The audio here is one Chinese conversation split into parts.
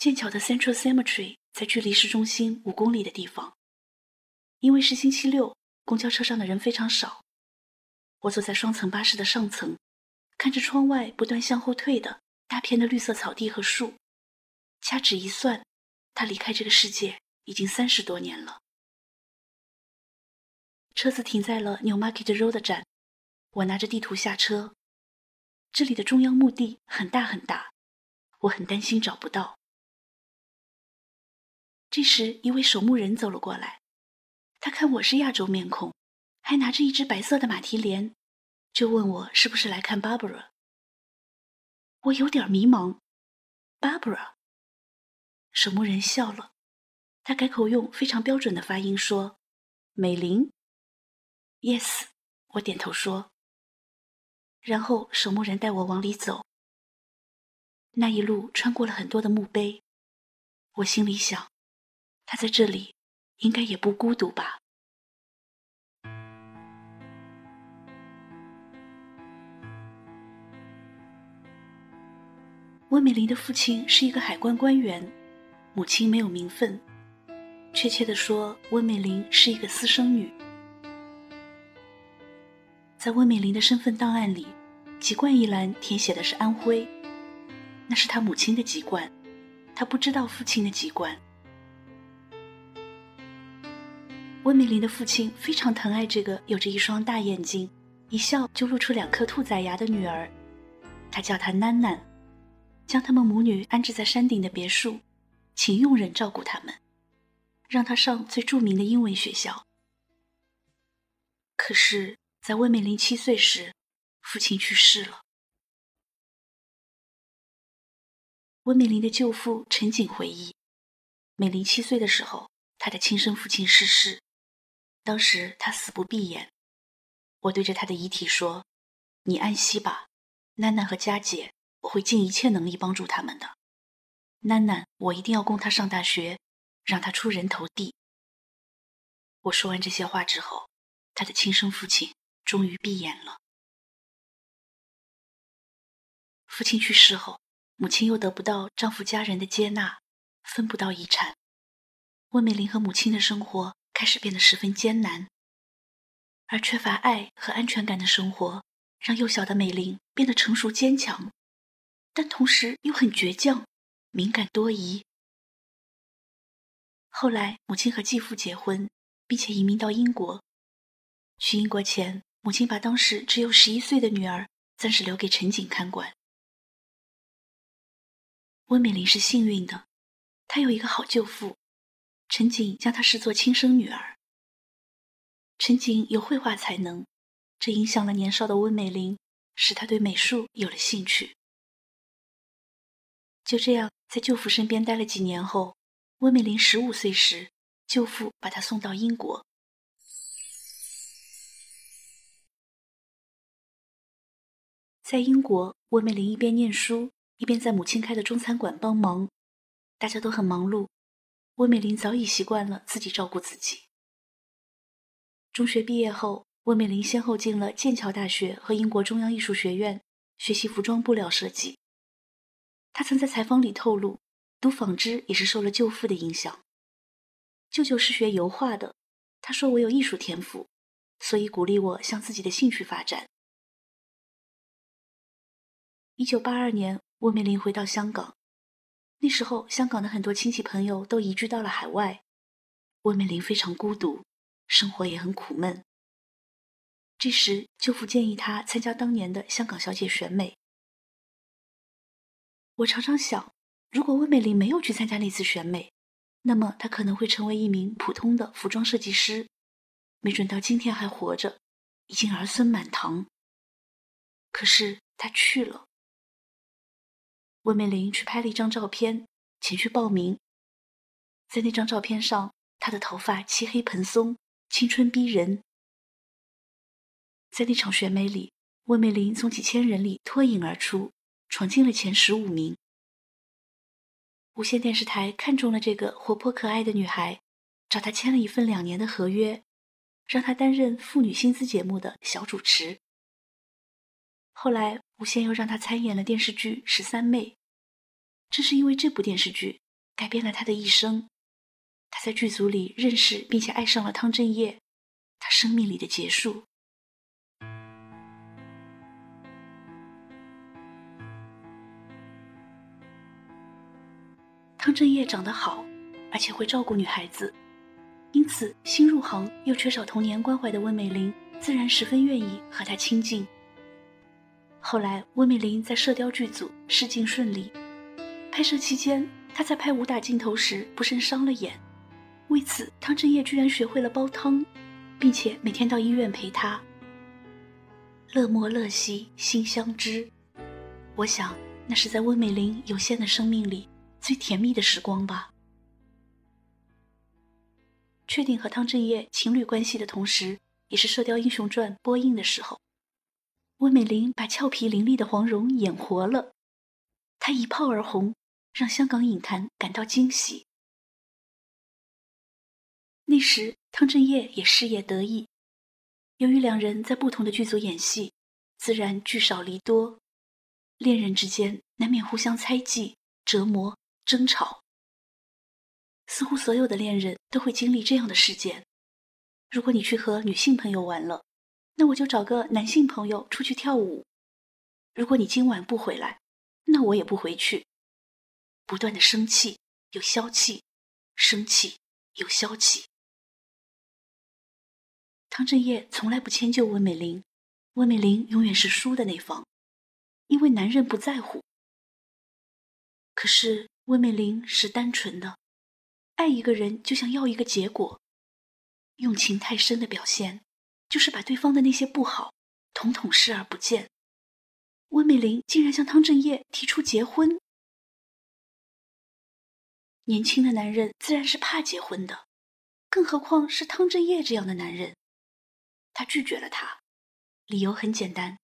剑桥的 Central Cemetery 在距离市中心五公里的地方。因为是星期六，公交车上的人非常少。我坐在双层巴士的上层，看着窗外不断向后退的大片的绿色草地和树。掐指一算，他离开这个世界已经三十多年了。车子停在了 Newmarket Road 站，我拿着地图下车。这里的中央墓地很大很大，我很担心找不到。这时，一位守墓人走了过来，他看我是亚洲面孔，还拿着一只白色的马蹄莲，就问我是不是来看 Barbara。我有点迷茫，Barbara。守墓人笑了，他改口用非常标准的发音说：“美玲。” Yes，我点头说。然后守墓人带我往里走。那一路穿过了很多的墓碑，我心里想，他在这里应该也不孤独吧。温美玲的父亲是一个海关官员，母亲没有名分，确切的说，温美玲是一个私生女。在温美玲的身份档案里，籍贯一栏填写的是安徽，那是她母亲的籍贯，她不知道父亲的籍贯。温美玲的父亲非常疼爱这个有着一双大眼睛、一笑就露出两颗兔崽牙的女儿，他叫她囡囡，将他们母女安置在山顶的别墅，请佣人照顾他们，让她上最著名的英文学校。可是。在温美玲七岁时，父亲去世了。温美玲的舅父陈景回忆，美玲七岁的时候，她的亲生父亲逝世，当时他死不闭眼。我对着他的遗体说：“你安息吧，囡囡和佳姐，我会尽一切能力帮助他们的。囡囡，我一定要供她上大学，让她出人头地。”我说完这些话之后，她的亲生父亲。终于闭眼了。父亲去世后，母亲又得不到丈夫家人的接纳，分不到遗产。温美玲和母亲的生活开始变得十分艰难，而缺乏爱和安全感的生活，让幼小的美玲变得成熟坚强，但同时又很倔强、敏感多疑。后来，母亲和继父结婚，并且移民到英国。去英国前。母亲把当时只有十一岁的女儿暂时留给陈景看管。温美玲是幸运的，她有一个好舅父，陈景将她视作亲生女儿。陈景有绘画才能，这影响了年少的温美玲，使她对美术有了兴趣。就这样，在舅父身边待了几年后，温美玲十五岁时，舅父把她送到英国。在英国，温美玲一边念书，一边在母亲开的中餐馆帮忙。大家都很忙碌，温美玲早已习惯了自己照顾自己。中学毕业后，温美玲先后进了剑桥大学和英国中央艺术学院学习服装布料设计。她曾在采访里透露，读纺织也是受了舅父的影响。舅舅是学油画的，他说我有艺术天赋，所以鼓励我向自己的兴趣发展。一九八二年，温美玲回到香港。那时候，香港的很多亲戚朋友都移居到了海外，温美玲非常孤独，生活也很苦闷。这时，舅父建议她参加当年的香港小姐选美。我常常想，如果温美玲没有去参加那次选美，那么她可能会成为一名普通的服装设计师，没准到今天还活着，已经儿孙满堂。可是她去了。温美玲去拍了一张照片，前去报名。在那张照片上，她的头发漆黑蓬松，青春逼人。在那场选美里，温美玲从几千人里脱颖而出，闯进了前十五名。无线电视台看中了这个活泼可爱的女孩，找她签了一份两年的合约，让她担任妇女薪资节目的小主持。后来，无线又让她参演了电视剧《十三妹》。正是因为这部电视剧，改变了她的一生。她在剧组里认识并且爱上了汤镇业，她生命里的结束。汤镇业长得好，而且会照顾女孩子，因此新入行又缺少童年关怀的温美玲，自然十分愿意和他亲近。后来，温美玲在《射雕》剧组试镜顺利，拍摄期间，她在拍武打镜头时不慎伤了眼，为此汤镇业居然学会了煲汤，并且每天到医院陪她。乐莫乐兮心相知，我想那是在温美玲有限的生命里最甜蜜的时光吧。确定和汤镇业情侣关系的同时，也是《射雕英雄传》播映的时候。温美玲把俏皮伶俐的黄蓉演活了，她一炮而红，让香港影坛感到惊喜。那时汤镇业也事业得意，由于两人在不同的剧组演戏，自然聚少离多，恋人之间难免互相猜忌、折磨、争吵。似乎所有的恋人都会经历这样的事件。如果你去和女性朋友玩了。那我就找个男性朋友出去跳舞。如果你今晚不回来，那我也不回去。不断的生气又消气，生气又消气。汤镇业从来不迁就温美玲，温美玲永远是输的那方，因为男人不在乎。可是温美玲是单纯的，爱一个人就想要一个结果，用情太深的表现。就是把对方的那些不好统统视而不见。温美玲竟然向汤镇业提出结婚。年轻的男人自然是怕结婚的，更何况是汤镇业这样的男人。他拒绝了他，理由很简单：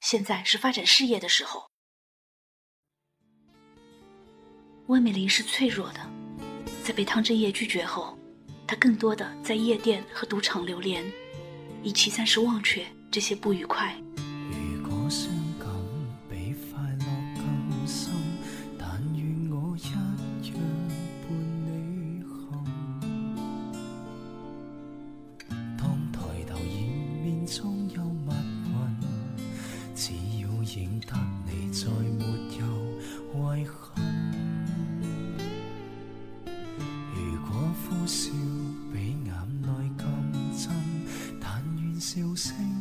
现在是发展事业的时候。温美玲是脆弱的，在被汤镇业拒绝后，她更多的在夜店和赌场流连。以期暂时忘却这些不愉快。笑声。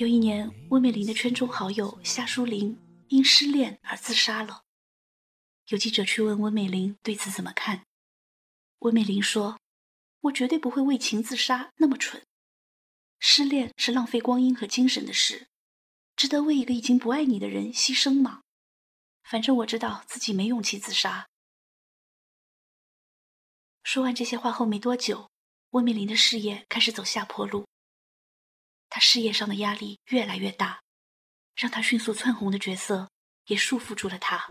有一年，温美玲的圈中好友夏淑玲因失恋而自杀了。有记者去问温美玲对此怎么看，温美玲说：“我绝对不会为情自杀，那么蠢。失恋是浪费光阴和精神的事，值得为一个已经不爱你的人牺牲吗？反正我知道自己没勇气自杀。”说完这些话后没多久，温美玲的事业开始走下坡路。他事业上的压力越来越大，让他迅速窜红的角色也束缚住了他。《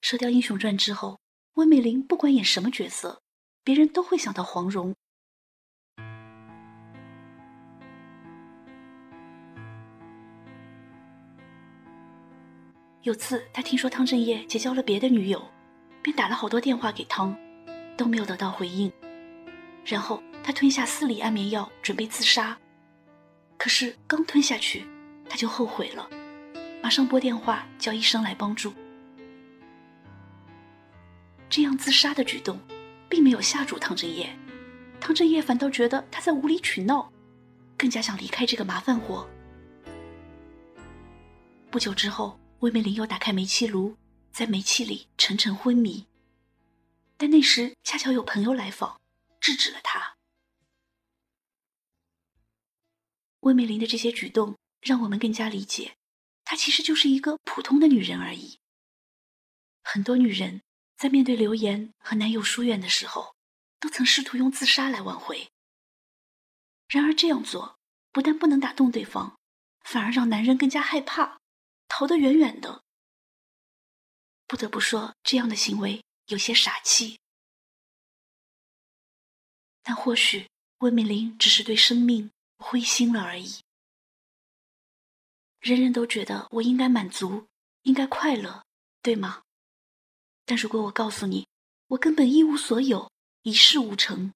射雕英雄传》之后，温美玲不管演什么角色，别人都会想到黄蓉。有次，他听说汤镇业结交了别的女友，便打了好多电话给汤，都没有得到回应。然后他吞下四粒安眠药，准备自杀。可是刚吞下去，他就后悔了，马上拨电话叫医生来帮助。这样自杀的举动，并没有吓住汤镇业，汤镇业反倒觉得他在无理取闹，更加想离开这个麻烦活。不久之后，魏美玲又打开煤气炉，在煤气里沉沉昏迷，但那时恰巧有朋友来访，制止了他。温美玲的这些举动，让我们更加理解，她其实就是一个普通的女人而已。很多女人在面对流言和男友疏远的时候，都曾试图用自杀来挽回。然而这样做不但不能打动对方，反而让男人更加害怕，逃得远远的。不得不说，这样的行为有些傻气。但或许温美玲只是对生命灰心了而已。人人都觉得我应该满足，应该快乐，对吗？但如果我告诉你，我根本一无所有，一事无成，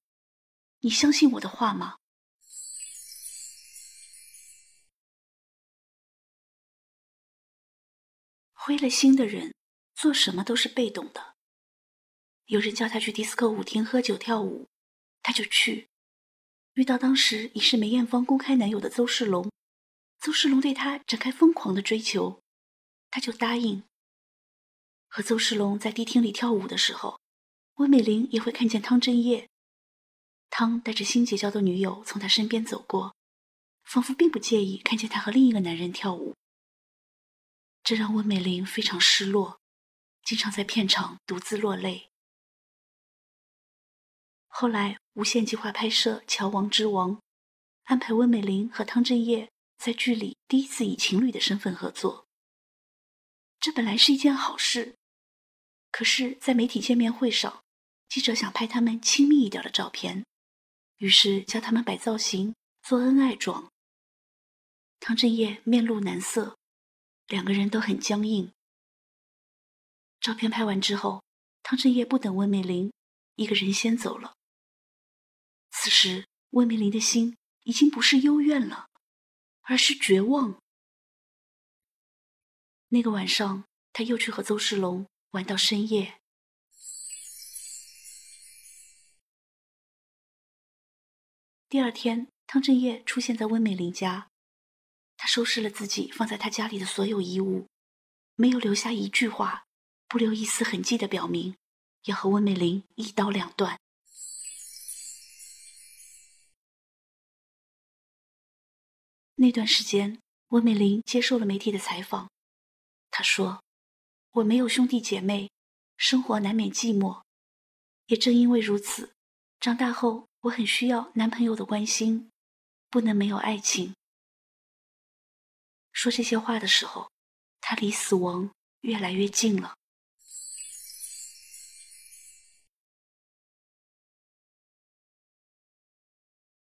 你相信我的话吗？灰了心的人，做什么都是被动的。有人叫他去迪斯科舞厅喝酒跳舞，他就去。遇到当时已是梅艳芳公开男友的邹世龙。邹世龙对她展开疯狂的追求，她就答应。和邹世龙在迪厅里跳舞的时候，温美玲也会看见汤镇业。汤带着新结交的女友从他身边走过，仿佛并不介意看见他和另一个男人跳舞。这让温美玲非常失落，经常在片场独自落泪。后来，无线计划拍摄《乔王之王》，安排温美玲和汤镇业。在剧里第一次以情侣的身份合作，这本来是一件好事。可是，在媒体见面会上，记者想拍他们亲密一点的照片，于是叫他们摆造型做恩爱妆。汤镇业面露难色，两个人都很僵硬。照片拍完之后，汤镇业不等温美玲，一个人先走了。此时，温美玲的心已经不是幽怨了。而是绝望。那个晚上，他又去和邹世龙玩到深夜。第二天，汤镇业出现在温美玲家，他收拾了自己放在他家里的所有衣物，没有留下一句话，不留一丝痕迹的表明要和温美玲一刀两断。那段时间，温美玲接受了媒体的采访。她说：“我没有兄弟姐妹，生活难免寂寞。也正因为如此，长大后我很需要男朋友的关心，不能没有爱情。”说这些话的时候，她离死亡越来越近了。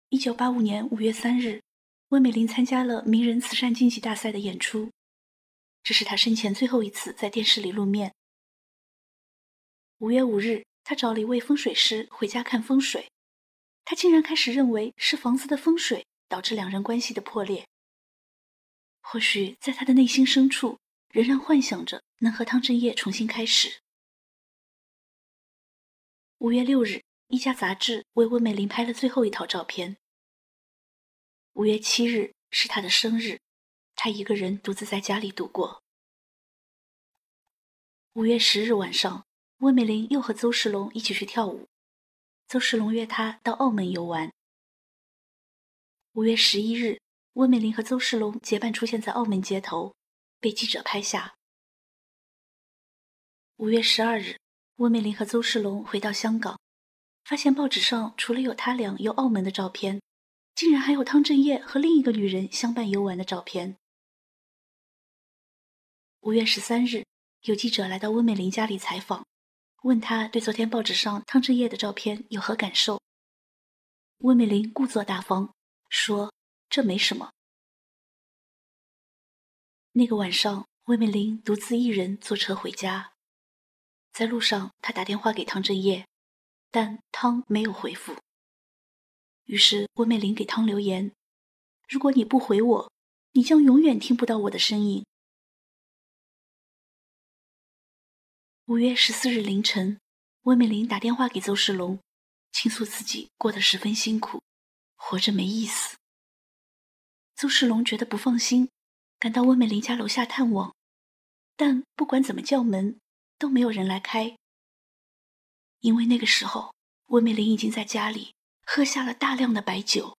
一九八五年五月三日。温美玲参加了名人慈善竞技大赛的演出，这是她生前最后一次在电视里露面。五月五日，她找了一位风水师回家看风水，她竟然开始认为是房子的风水导致两人关系的破裂。或许在她的内心深处，仍然幻想着能和汤镇业重新开始。五月六日，一家杂志为温美玲拍了最后一套照片。五月七日是他的生日，他一个人独自在家里度过。五月十日晚上，温美玲又和邹世龙一起去跳舞，邹世龙约她到澳门游玩。五月十一日，温美玲和邹世龙结伴出现在澳门街头，被记者拍下。五月十二日，温美玲和邹世龙回到香港，发现报纸上除了有他俩游澳门的照片。竟然还有汤镇业和另一个女人相伴游玩的照片。五月十三日，有记者来到温美玲家里采访，问她对昨天报纸上汤镇业的照片有何感受。温美玲故作大方，说：“这没什么。”那个晚上，温美玲独自一人坐车回家，在路上，她打电话给汤镇业，但汤没有回复。于是温美玲给汤留言：“如果你不回我，你将永远听不到我的声音。”五月十四日凌晨，温美玲打电话给邹世龙，倾诉自己过得十分辛苦，活着没意思。邹世龙觉得不放心，赶到温美玲家楼下探望，但不管怎么叫门，都没有人来开。因为那个时候，温美玲已经在家里。喝下了大量的白酒，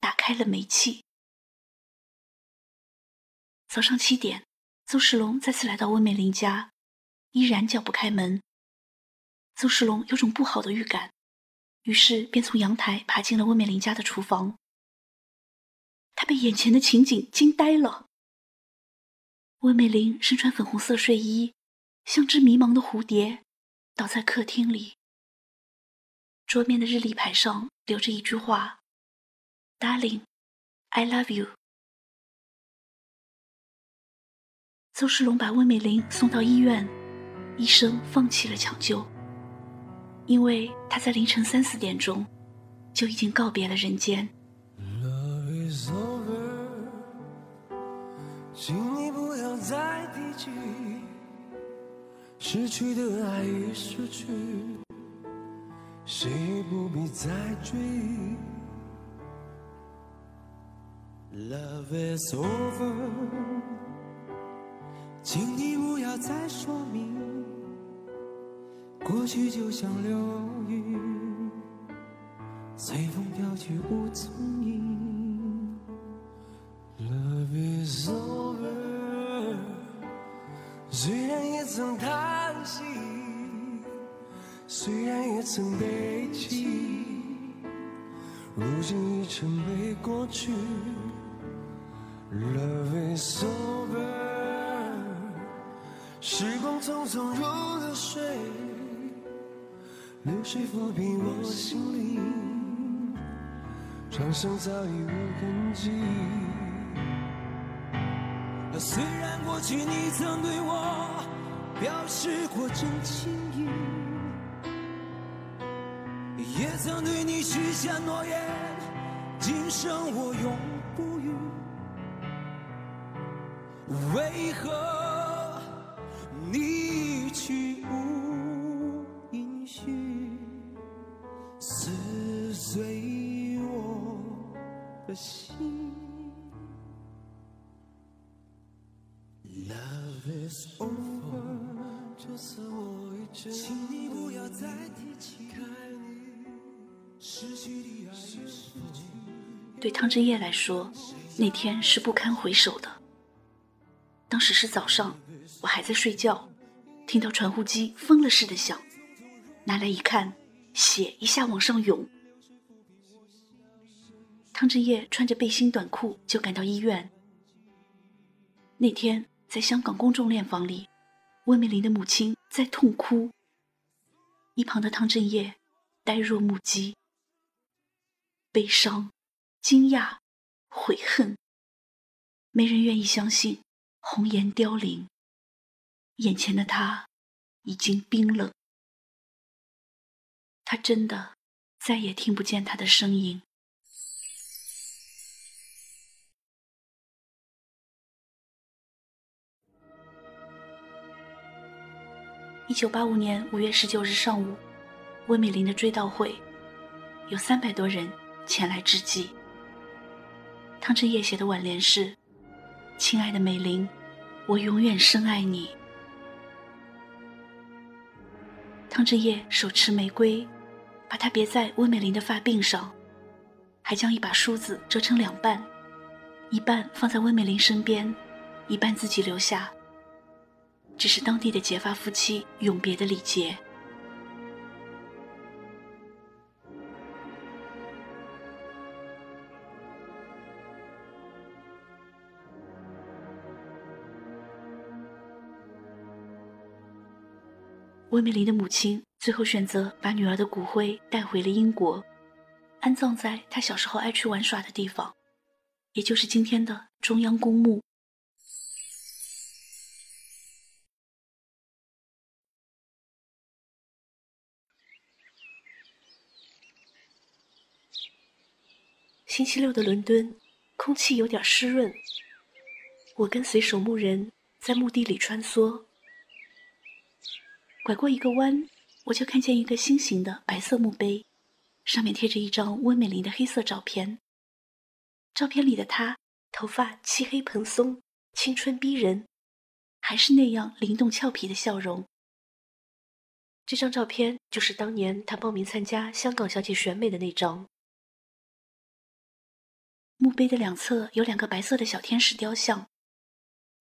打开了煤气。早上七点，邹世龙再次来到温美玲家，依然叫不开门。邹世龙有种不好的预感，于是便从阳台爬进了温美玲家的厨房。他被眼前的情景惊呆了。温美玲身穿粉红色睡衣，像只迷茫的蝴蝶，倒在客厅里。桌面的日历牌上留着一句话：“Darling, I love you。”邹世龙把温美玲送到医院，医生放弃了抢救，因为他在凌晨三四点钟就已经告别了人间。请你不要再提起失去的爱与失去，谁也不必再追。Love is over，请你不要再说明，过去就像流云，随风飘去无踪影。Love is over，虽然也曾叹息，虽然也曾悲泣，如今已成为过去。Love is over，时光匆匆如流水，流水抚平我心灵，创伤早已无痕迹。虽然过去你曾对我表示过真情意，也曾对你许下诺言，今生我永不渝。为何你去无音讯，撕碎我的心对汤真叶来说，那天是不堪回首的。当时是早上，我还在睡觉，听到传呼机疯了似的响，拿来一看，血一下往上涌。汤真叶穿着背心短裤就赶到医院。那天在香港公众殓房里，温美玲的母亲在痛哭，一旁的汤镇业呆若木鸡，悲伤、惊讶、悔恨，没人愿意相信。红颜凋零，眼前的他已经冰冷，他真的再也听不见他的声音。一九八五年五月十九日上午，温美玲的追悼会，有三百多人前来之际。汤真叶写的挽联是。亲爱的美玲，我永远深爱你。汤志业手持玫瑰，把它别在温美玲的发鬓上，还将一把梳子折成两半，一半放在温美玲身边，一半自己留下。这是当地的结发夫妻永别的礼节。温美玲的母亲最后选择把女儿的骨灰带回了英国，安葬在她小时候爱去玩耍的地方，也就是今天的中央公墓。星期六的伦敦，空气有点湿润。我跟随守墓人在墓地里穿梭。拐过一个弯，我就看见一个心形的白色墓碑，上面贴着一张温美玲的黑色照片。照片里的她，头发漆黑蓬松，青春逼人，还是那样灵动俏皮的笑容。这张照片就是当年她报名参加香港小姐选美的那张。墓碑的两侧有两个白色的小天使雕像，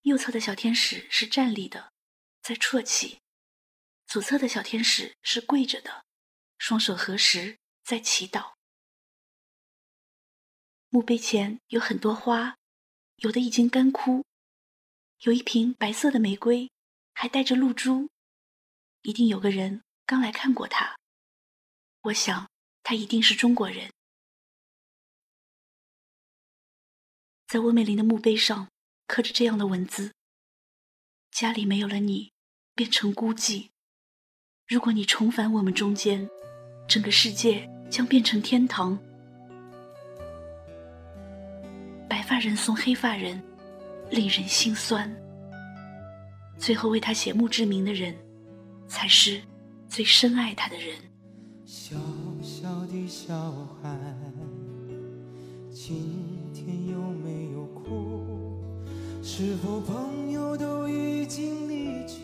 右侧的小天使是站立的，在啜泣。左侧的小天使是跪着的，双手合十在祈祷。墓碑前有很多花，有的已经干枯，有一瓶白色的玫瑰，还带着露珠。一定有个人刚来看过它。我想他一定是中国人。在温美玲的墓碑上刻着这样的文字：“家里没有了你，变成孤寂。如果你重返我们中间，整个世界将变成天堂。”白发人送黑发人，令人心酸。最后为他写墓志铭的人，才是最深爱他的人。小小的小孩，今天有没有哭？是否朋友都已经离去，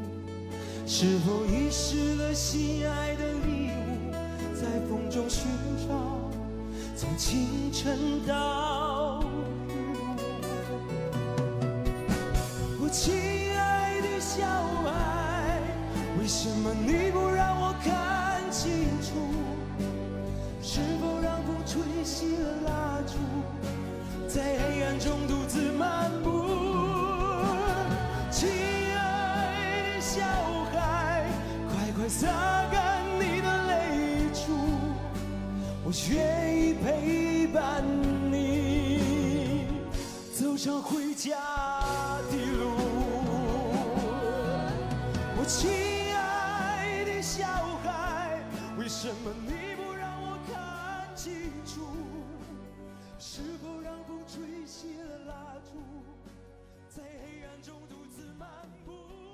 是否遗失了心爱的礼物，在风中寻找，从清晨到擦干你的泪珠我愿意陪伴你走上回家的路。我亲爱的小孩为什么你不让我看清楚是否让风吹熄了蜡烛在黑暗中独自漫步？